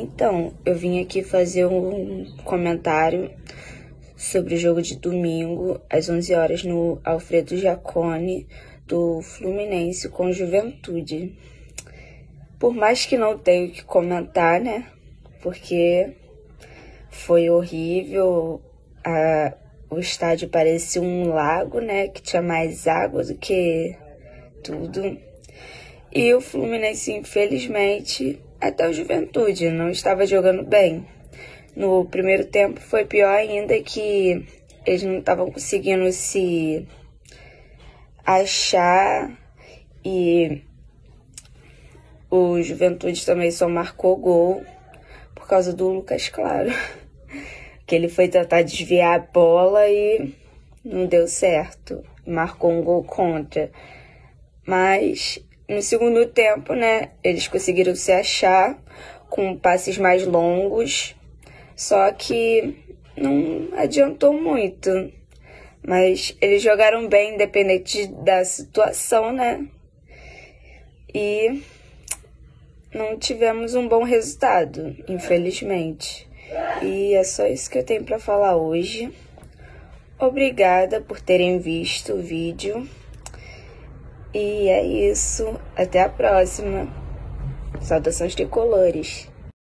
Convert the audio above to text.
Então, eu vim aqui fazer um comentário sobre o jogo de domingo, às 11 horas, no Alfredo Jacone, do Fluminense com Juventude. Por mais que não tenha o que comentar, né? Porque foi horrível. A, o estádio parecia um lago, né? Que tinha mais água do que tudo. E o Fluminense, infelizmente, até o Juventude não estava jogando bem. No primeiro tempo foi pior ainda que eles não estavam conseguindo se achar e o Juventude também só marcou gol por causa do Lucas Claro. Que ele foi tentar desviar a bola e não deu certo. Marcou um gol contra. Mas no segundo tempo, né, eles conseguiram se achar com passes mais longos, só que não adiantou muito. Mas eles jogaram bem, independente da situação, né? E não tivemos um bom resultado, infelizmente. E é só isso que eu tenho para falar hoje. Obrigada por terem visto o vídeo. E é isso. Até a próxima. Saudações tricolores.